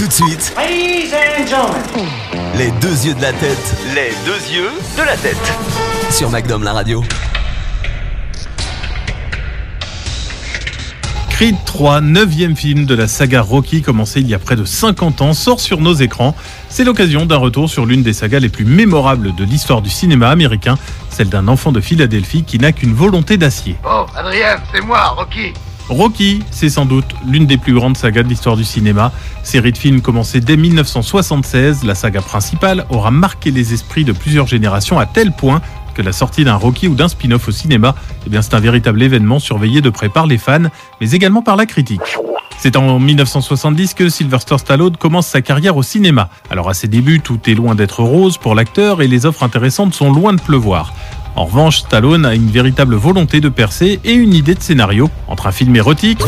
Tout de suite, Ladies and gentlemen. les deux yeux de la tête Les deux yeux de la tête. sur MacDom la radio. Creed 3, neuvième film de la saga Rocky commencé il y a près de 50 ans, sort sur nos écrans. C'est l'occasion d'un retour sur l'une des sagas les plus mémorables de l'histoire du cinéma américain, celle d'un enfant de Philadelphie qui n'a qu'une volonté d'acier. Oh, Adrien, c'est moi, Rocky. Rocky, c'est sans doute l'une des plus grandes sagas de l'histoire du cinéma. Série de films commencée dès 1976, la saga principale aura marqué les esprits de plusieurs générations à tel point que la sortie d'un Rocky ou d'un spin-off au cinéma, eh bien c'est un véritable événement surveillé de près par les fans, mais également par la critique. C'est en 1970 que Sylvester Stallone commence sa carrière au cinéma. Alors à ses débuts, tout est loin d'être rose pour l'acteur et les offres intéressantes sont loin de pleuvoir. En revanche, Stallone a une véritable volonté de percer et une idée de scénario entre un film érotique.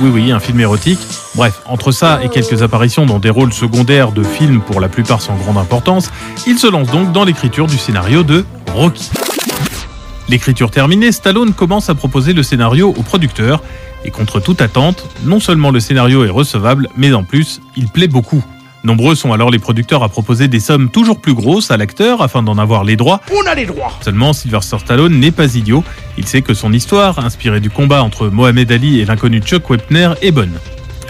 Oui, oui, un film érotique. Bref, entre ça et quelques apparitions dans des rôles secondaires de films pour la plupart sans grande importance, il se lance donc dans l'écriture du scénario de Rocky. L'écriture terminée, Stallone commence à proposer le scénario au producteur et contre toute attente, non seulement le scénario est recevable, mais en plus, il plaît beaucoup. Nombreux sont alors les producteurs à proposer des sommes toujours plus grosses à l'acteur afin d'en avoir les droits. On a les droits. Seulement, Sylvester Stallone n'est pas idiot. Il sait que son histoire, inspirée du combat entre Mohamed Ali et l'inconnu Chuck Wepner, est bonne.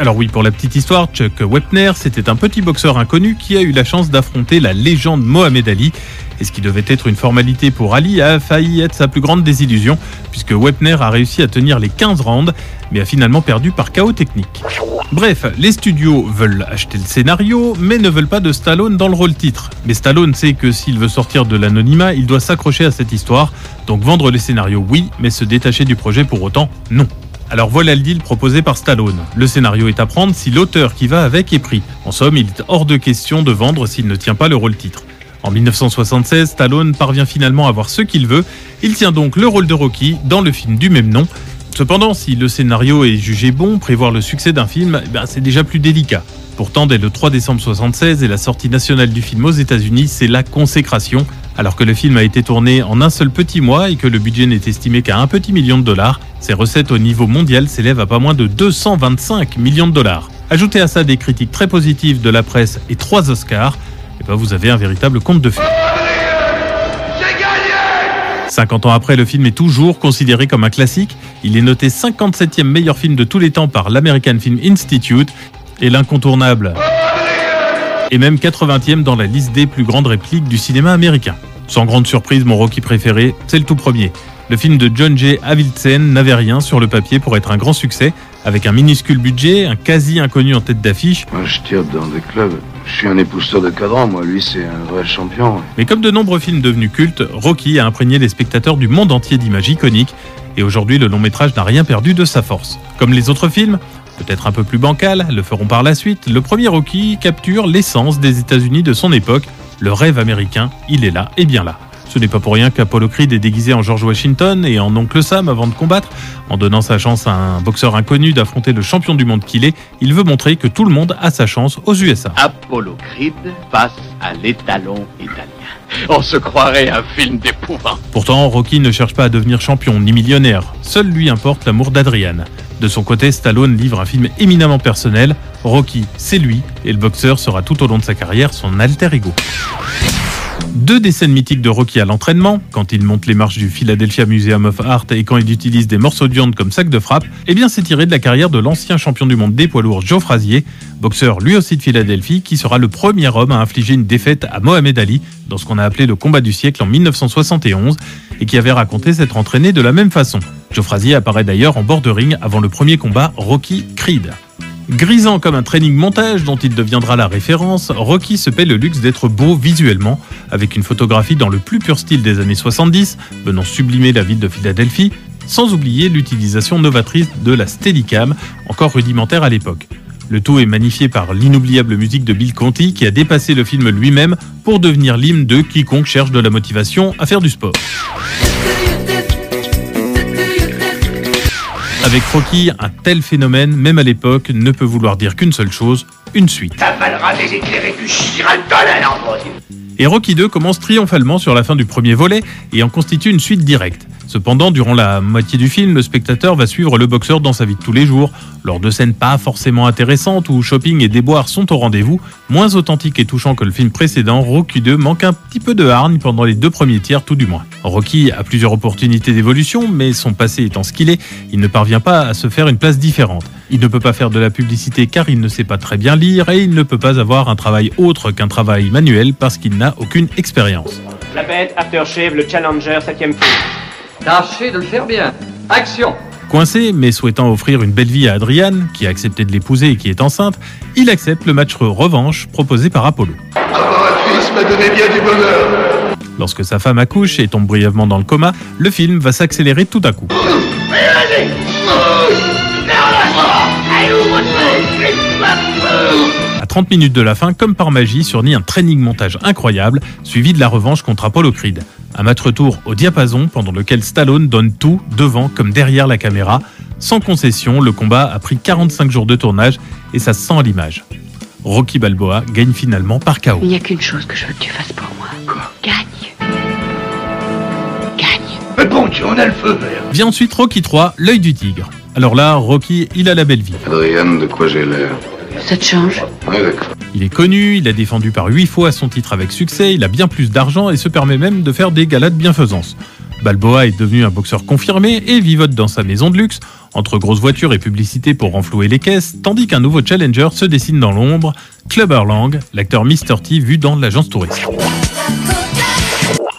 Alors oui, pour la petite histoire, Chuck Wepner, c'était un petit boxeur inconnu qui a eu la chance d'affronter la légende Mohamed Ali. Et ce qui devait être une formalité pour Ali a failli être sa plus grande désillusion, puisque Wepner a réussi à tenir les 15 rounds, mais a finalement perdu par chaos technique. Bref, les studios veulent acheter le scénario, mais ne veulent pas de Stallone dans le rôle titre. Mais Stallone sait que s'il veut sortir de l'anonymat, il doit s'accrocher à cette histoire. Donc vendre les scénarios, oui, mais se détacher du projet pour autant, non. Alors voilà le deal proposé par Stallone. Le scénario est à prendre si l'auteur qui va avec est pris. En somme, il est hors de question de vendre s'il ne tient pas le rôle titre. En 1976, Stallone parvient finalement à avoir ce qu'il veut. Il tient donc le rôle de Rocky dans le film du même nom. Cependant, si le scénario est jugé bon, prévoir le succès d'un film, eh ben, c'est déjà plus délicat. Pourtant, dès le 3 décembre 1976 et la sortie nationale du film aux États-Unis, c'est la consécration. Alors que le film a été tourné en un seul petit mois et que le budget n'est estimé qu'à un petit million de dollars, ses recettes au niveau mondial s'élèvent à pas moins de 225 millions de dollars. Ajoutez à ça des critiques très positives de la presse et trois Oscars, et ben vous avez un véritable conte de fées. J'ai gagné 50 ans après, le film est toujours considéré comme un classique. Il est noté 57e meilleur film de tous les temps par l'American Film Institute et l'incontournable et même 80e dans la liste des plus grandes répliques du cinéma américain. Sans grande surprise, mon Rocky préféré, c'est le tout premier. Le film de John J. Avildsen n'avait rien sur le papier pour être un grand succès, avec un minuscule budget, un quasi inconnu en tête d'affiche, Moi, je tire dans des clubs. Je suis un épousseteur de cadran, moi. Lui, c'est un vrai champion. Mais comme de nombreux films devenus cultes, Rocky a imprégné les spectateurs du monde entier d'images iconiques, et aujourd'hui le long métrage n'a rien perdu de sa force. Comme les autres films, peut-être un peu plus bancal, le feront par la suite, le premier Rocky capture l'essence des États-Unis de son époque, le rêve américain, il est là et bien là. Ce n'est pas pour rien qu'Apollo Creed est déguisé en George Washington et en Oncle Sam avant de combattre. En donnant sa chance à un boxeur inconnu d'affronter le champion du monde qu'il est, il veut montrer que tout le monde a sa chance aux USA. Apollo Creed face à l'étalon italien. On se croirait un film d'épouvante. Pourtant, Rocky ne cherche pas à devenir champion ni millionnaire. Seul lui importe l'amour d'Adriane. De son côté, Stallone livre un film éminemment personnel. Rocky, c'est lui, et le boxeur sera tout au long de sa carrière son alter ego. Deux des scènes mythiques de Rocky à l'entraînement, quand il monte les marches du Philadelphia Museum of Art et quand il utilise des morceaux de viande comme sac de frappe, eh bien c'est tiré de la carrière de l'ancien champion du monde des poids lourds Joe Frazier, boxeur lui aussi de Philadelphie, qui sera le premier homme à infliger une défaite à Mohamed Ali dans ce qu'on a appelé le combat du siècle en 1971 et qui avait raconté s'être entraîné de la même façon. Joe Frazier apparaît d'ailleurs en bord de ring avant le premier combat Rocky Creed. Grisant comme un training montage dont il deviendra la référence, Rocky se paie le luxe d'être beau visuellement, avec une photographie dans le plus pur style des années 70, venant sublimer la ville de Philadelphie, sans oublier l'utilisation novatrice de la Steadicam, encore rudimentaire à l'époque. Le tout est magnifié par l'inoubliable musique de Bill Conti qui a dépassé le film lui-même pour devenir l'hymne de quiconque cherche de la motivation à faire du sport. Avec Rocky, un tel phénomène, même à l'époque, ne peut vouloir dire qu'une seule chose, une suite. T'avaleras des éclairs et. Et Rocky 2 commence triomphalement sur la fin du premier volet et en constitue une suite directe. Cependant, durant la moitié du film, le spectateur va suivre le boxeur dans sa vie de tous les jours, lors de scènes pas forcément intéressantes où shopping et déboires sont au rendez-vous, moins authentiques et touchants que le film précédent, Rocky 2 manque un petit peu de hargne pendant les deux premiers tiers tout du moins. Rocky a plusieurs opportunités d'évolution, mais son passé étant ce qu'il est, il ne parvient pas à se faire une place différente. Il ne peut pas faire de la publicité car il ne sait pas très bien lire et il ne peut pas avoir un travail autre qu'un travail manuel parce qu'il n'a aucune expérience. La bête, Aftershave, le Challenger, 7ème tour. Tâchez de le faire bien. Action Coincé, mais souhaitant offrir une belle vie à Adriane, qui a accepté de l'épouser et qui est enceinte, il accepte le match revanche proposé par Apollo. m'a donné bien du bonheur. Lorsque sa femme accouche et tombe brièvement dans le coma, le film va s'accélérer tout à coup. À 30 minutes de la fin, comme par magie, surgit un training montage incroyable, suivi de la revanche contre Apollo Creed. Un match retour au diapason pendant lequel Stallone donne tout, devant comme derrière la caméra. Sans concession, le combat a pris 45 jours de tournage et ça se sent à l'image. Rocky Balboa gagne finalement par KO. Il n'y a qu'une chose que je veux que tu fasses pour moi. Quoi? Gagne. Gagne. Mais bon Dieu, on a le feu vert. Vient ensuite Rocky 3, l'œil du tigre. Alors là, Rocky, il a la belle vie. Adrienne, de quoi j'ai l'air? Ça te change? Ouais, d'accord. Il est connu, il a défendu par 8 fois son titre avec succès, il a bien plus d'argent et se permet même de faire des galas de bienfaisance. Balboa est devenu un boxeur confirmé et vivote dans sa maison de luxe, entre grosses voitures et publicités pour renflouer les caisses, tandis qu'un nouveau challenger se dessine dans l'ombre, Clubber Lang, l'acteur Mr. T vu dans l'agence touriste.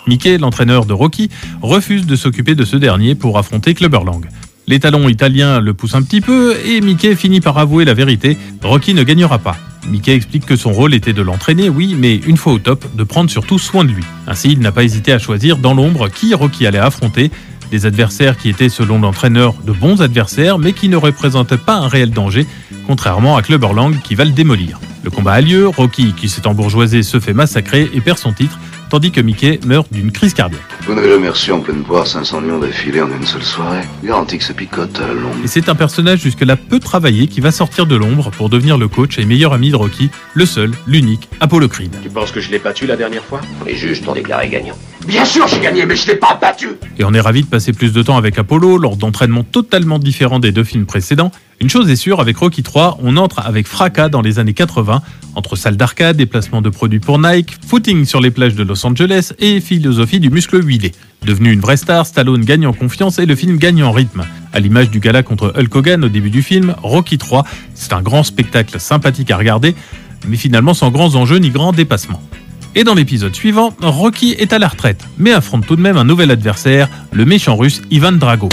Mickey, l'entraîneur de Rocky, refuse de s'occuper de ce dernier pour affronter Clubber Lang. Les talons italiens le poussent un petit peu et Mickey finit par avouer la vérité, Rocky ne gagnera pas. Mickey explique que son rôle était de l'entraîner, oui, mais une fois au top, de prendre surtout soin de lui. Ainsi, il n'a pas hésité à choisir dans l'ombre qui Rocky allait affronter, des adversaires qui étaient selon l'entraîneur de bons adversaires, mais qui ne représentaient pas un réel danger, contrairement à Clubber Lang qui va le démolir. Le combat a lieu, Rocky, qui s'est embourgeoisé, se fait massacrer et perd son titre, tandis que Mickey meurt d'une crise cardiaque. Vous n'avez jamais reçu en pleine poire 500 millions d'affilée en une seule soirée. Garantie que ça picote à la longue. Et c'est un personnage jusque-là peu travaillé qui va sortir de l'ombre pour devenir le coach et meilleur ami de Rocky, le seul, l'unique, Apollo Creed. Tu penses que je l'ai battu la dernière fois? Les juges t'ont déclaré gagnant. Bien sûr, j'ai gagné, mais je l'ai pas battu. Et on est ravi de passer plus de temps avec Apollo lors d'entraînements totalement différents des deux films précédents. Une chose est sûre, avec Rocky 3, on entre avec fracas dans les années 80, entre salles d'arcade, déplacements de produits pour Nike, footing sur les plages de Los Angeles et philosophie du muscle huilé. Devenu une vraie star, Stallone gagne en confiance et le film gagne en rythme. À l'image du gala contre Hulk Hogan au début du film, Rocky 3, c'est un grand spectacle sympathique à regarder, mais finalement sans grands enjeux ni grands dépassements. Et dans l'épisode suivant, Rocky est à la retraite, mais affronte tout de même un nouvel adversaire, le méchant russe Ivan Drago.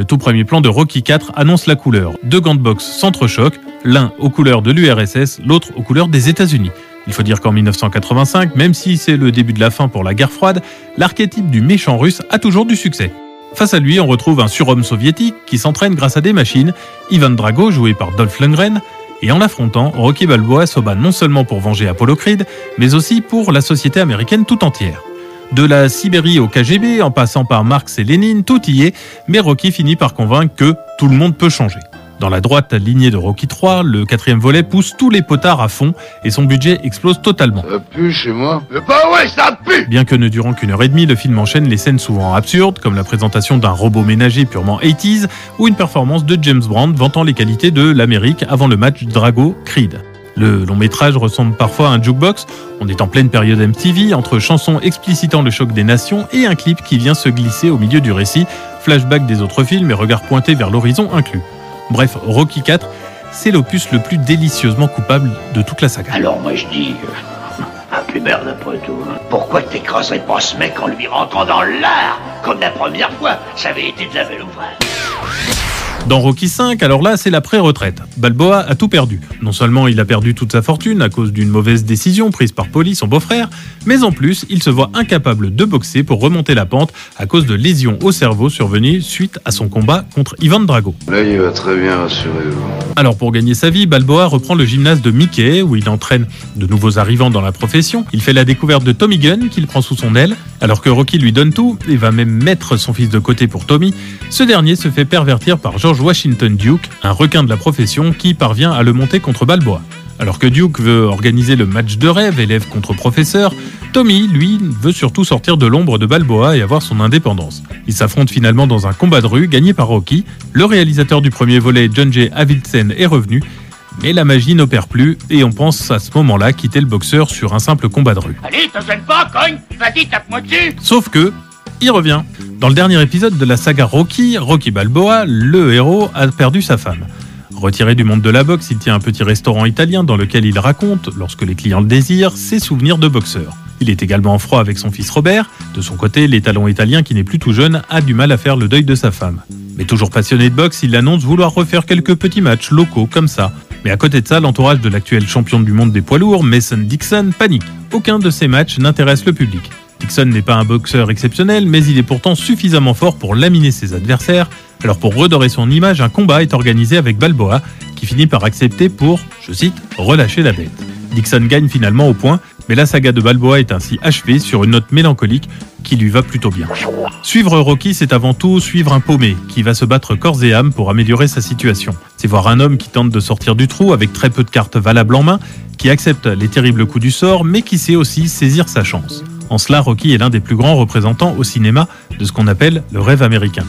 Le tout premier plan de Rocky 4 annonce la couleur. Deux gants de boxe s'entrechoquent, l'un aux couleurs de l'URSS, l'autre aux couleurs des États-Unis. Il faut dire qu'en 1985, même si c'est le début de la fin pour la guerre froide, l'archétype du méchant russe a toujours du succès. Face à lui, on retrouve un surhomme soviétique qui s'entraîne grâce à des machines, Ivan Drago, joué par Dolph Lundgren, et en l'affrontant, Rocky Balboa se bat non seulement pour venger Apollo Creed, mais aussi pour la société américaine tout entière. De la Sibérie au KGB, en passant par Marx et Lénine, tout y est, mais Rocky finit par convaincre que tout le monde peut changer. Dans la droite lignée de Rocky 3, le quatrième volet pousse tous les potards à fond et son budget explose totalement. Ça pue chez moi. Mais bah ouais, ça pue Bien que ne durant qu'une heure et demie, le film enchaîne les scènes souvent absurdes, comme la présentation d'un robot ménager purement 80s ou une performance de James Brown vantant les qualités de l'Amérique avant le match Drago-Creed. Le long métrage ressemble parfois à un jukebox. On est en pleine période MTV, entre chansons explicitant le choc des nations et un clip qui vient se glisser au milieu du récit, flashback des autres films et regard pointé vers l'horizon inclus. Bref, Rocky 4, c'est l'opus le plus délicieusement coupable de toute la saga. Alors moi je dis... Ah, plus merde après tout. Pourquoi t'écraserais pas ce mec en lui rentrant dans l'art Comme la première fois, ça avait été de la belle ouvrage. Dans Rocky 5, alors là, c'est la pré-retraite. Balboa a tout perdu. Non seulement il a perdu toute sa fortune à cause d'une mauvaise décision prise par Polly, son beau-frère, mais en plus, il se voit incapable de boxer pour remonter la pente à cause de lésions au cerveau survenues suite à son combat contre Ivan Drago. Là, il va très bien, rassurez-vous. Alors pour gagner sa vie, Balboa reprend le gymnase de Mickey où il entraîne de nouveaux arrivants dans la profession. Il fait la découverte de Tommy Gunn qu'il prend sous son aile. Alors que Rocky lui donne tout et va même mettre son fils de côté pour Tommy, ce dernier se fait pervertir par George Washington Duke, un requin de la profession qui parvient à le monter contre Balboa. Alors que Duke veut organiser le match de rêve, élève contre professeur, Tommy, lui, veut surtout sortir de l'ombre de Balboa et avoir son indépendance. Ils s'affrontent finalement dans un combat de rue gagné par Rocky. Le réalisateur du premier volet, John J. Avildsen, est revenu, mais la magie n'opère plus et on pense à ce moment-là quitter le boxeur sur un simple combat de rue. Allez, te gêne pas, cogne Vas-y, tape-moi dessus Sauf que, il revient. Dans le dernier épisode de la saga Rocky, Rocky Balboa, le héros a perdu sa femme. Retiré du monde de la boxe, il tient un petit restaurant italien dans lequel il raconte, lorsque les clients le désirent, ses souvenirs de boxeur. Il est également en froid avec son fils Robert. De son côté, l'étalon italien, qui n'est plus tout jeune, a du mal à faire le deuil de sa femme. Mais toujours passionné de boxe, il annonce vouloir refaire quelques petits matchs locaux comme ça. Mais à côté de ça, l'entourage de l'actuel champion du monde des poids lourds, Mason Dixon, panique. Aucun de ces matchs n'intéresse le public. Dixon n'est pas un boxeur exceptionnel, mais il est pourtant suffisamment fort pour laminer ses adversaires. Alors pour redorer son image, un combat est organisé avec Balboa, qui finit par accepter pour, je cite, relâcher la bête. Dixon gagne finalement au point, mais la saga de Balboa est ainsi achevée sur une note mélancolique qui lui va plutôt bien. Suivre Rocky, c'est avant tout suivre un paumé qui va se battre corps et âme pour améliorer sa situation. C'est voir un homme qui tente de sortir du trou avec très peu de cartes valables en main, qui accepte les terribles coups du sort, mais qui sait aussi saisir sa chance. En cela, Rocky est l'un des plus grands représentants au cinéma de ce qu'on appelle le rêve américain.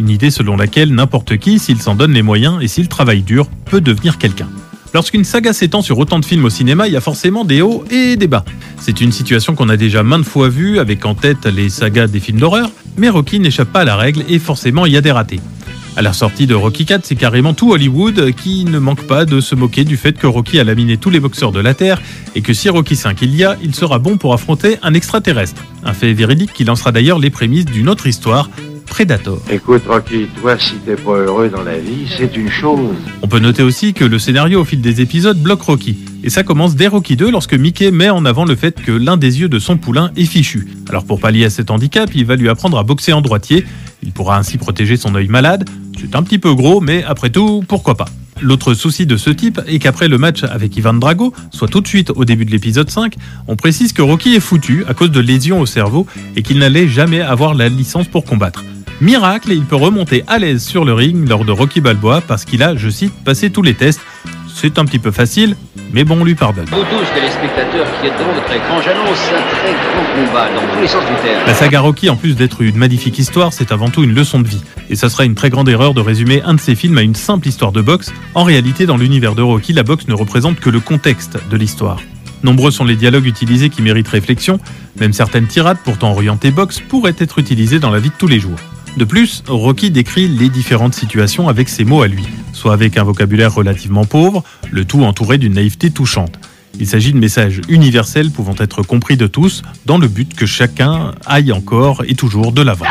Une idée selon laquelle n'importe qui, s'il s'en donne les moyens et s'il travaille dur, peut devenir quelqu'un. Lorsqu'une saga s'étend sur autant de films au cinéma, il y a forcément des hauts et des bas. C'est une situation qu'on a déjà maintes fois vue, avec en tête les sagas des films d'horreur, mais Rocky n'échappe pas à la règle et forcément il y a des ratés. À la sortie de Rocky 4, c'est carrément tout Hollywood qui ne manque pas de se moquer du fait que Rocky a laminé tous les boxeurs de la Terre et que si Rocky 5 il y a, il sera bon pour affronter un extraterrestre. Un fait véridique qui lancera d'ailleurs les prémices d'une autre histoire, Predator. Écoute, Rocky, toi, si t'es pas heureux dans la vie, c'est une chose. On peut noter aussi que le scénario au fil des épisodes bloque Rocky. Et ça commence dès Rocky 2 lorsque Mickey met en avant le fait que l'un des yeux de son poulain est fichu. Alors pour pallier à cet handicap, il va lui apprendre à boxer en droitier. Il pourra ainsi protéger son œil malade. C'est un petit peu gros, mais après tout, pourquoi pas L'autre souci de ce type est qu'après le match avec Ivan Drago, soit tout de suite au début de l'épisode 5, on précise que Rocky est foutu à cause de lésions au cerveau et qu'il n'allait jamais avoir la licence pour combattre. Miracle, il peut remonter à l'aise sur le ring lors de Rocky Balboa parce qu'il a, je cite, passé tous les tests. C'est un petit peu facile, mais bon, on lui pardonne. Vous tous, téléspectateurs qui êtes devant votre écran, j'annonce un très grand combat dans tous les sens du terme. La saga Rocky, en plus d'être une magnifique histoire, c'est avant tout une leçon de vie. Et ça serait une très grande erreur de résumer un de ces films à une simple histoire de boxe. En réalité, dans l'univers de Rocky, la boxe ne représente que le contexte de l'histoire. Nombreux sont les dialogues utilisés qui méritent réflexion, même certaines tirades pourtant orientées boxe pourraient être utilisées dans la vie de tous les jours. De plus, Rocky décrit les différentes situations avec ses mots à lui, soit avec un vocabulaire relativement pauvre, le tout entouré d'une naïveté touchante. Il s'agit de messages universels pouvant être compris de tous, dans le but que chacun aille encore et toujours de l'avant.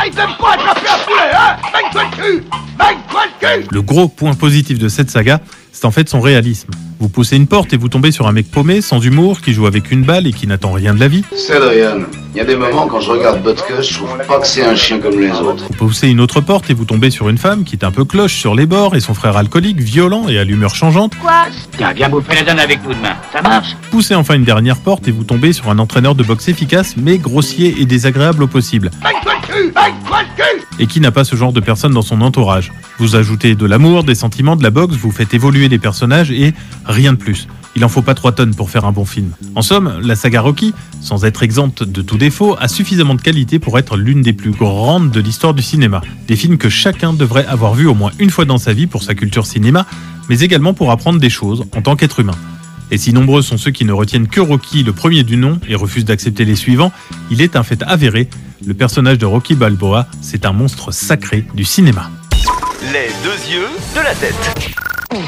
Le gros point positif de cette saga, c'est en fait son réalisme. Vous poussez une porte et vous tombez sur un mec paumé, sans humour, qui joue avec une balle et qui n'attend rien de la vie. C'est Adrian. Il y a des moments quand je regarde Butkus, je trouve pas que c'est un chien comme les autres. Vous poussez une autre porte et vous tombez sur une femme qui est un peu cloche sur les bords et son frère alcoolique, violent et à l'humeur changeante. Quoi Tiens, viens bouffer la donne avec nous demain. Ça marche Poussez enfin une dernière porte et vous tombez sur un entraîneur de boxe efficace mais grossier et désagréable au possible. Et qui n'a pas ce genre de personne dans son entourage. Vous ajoutez de l'amour, des sentiments, de la boxe, vous faites évoluer les personnages et rien de plus. Il en faut pas 3 tonnes pour faire un bon film. En somme, la saga Rocky, sans être exempte de tout défaut, a suffisamment de qualité pour être l'une des plus grandes de l'histoire du cinéma. Des films que chacun devrait avoir vu au moins une fois dans sa vie pour sa culture cinéma, mais également pour apprendre des choses en tant qu'être humain. Et si nombreux sont ceux qui ne retiennent que Rocky, le premier du nom, et refusent d'accepter les suivants, il est un fait avéré, le personnage de Rocky Balboa, c'est un monstre sacré du cinéma. Les deux yeux de la tête.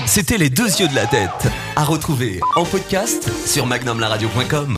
C'était les deux yeux de la tête. À retrouver en podcast sur magnumlaradio.com.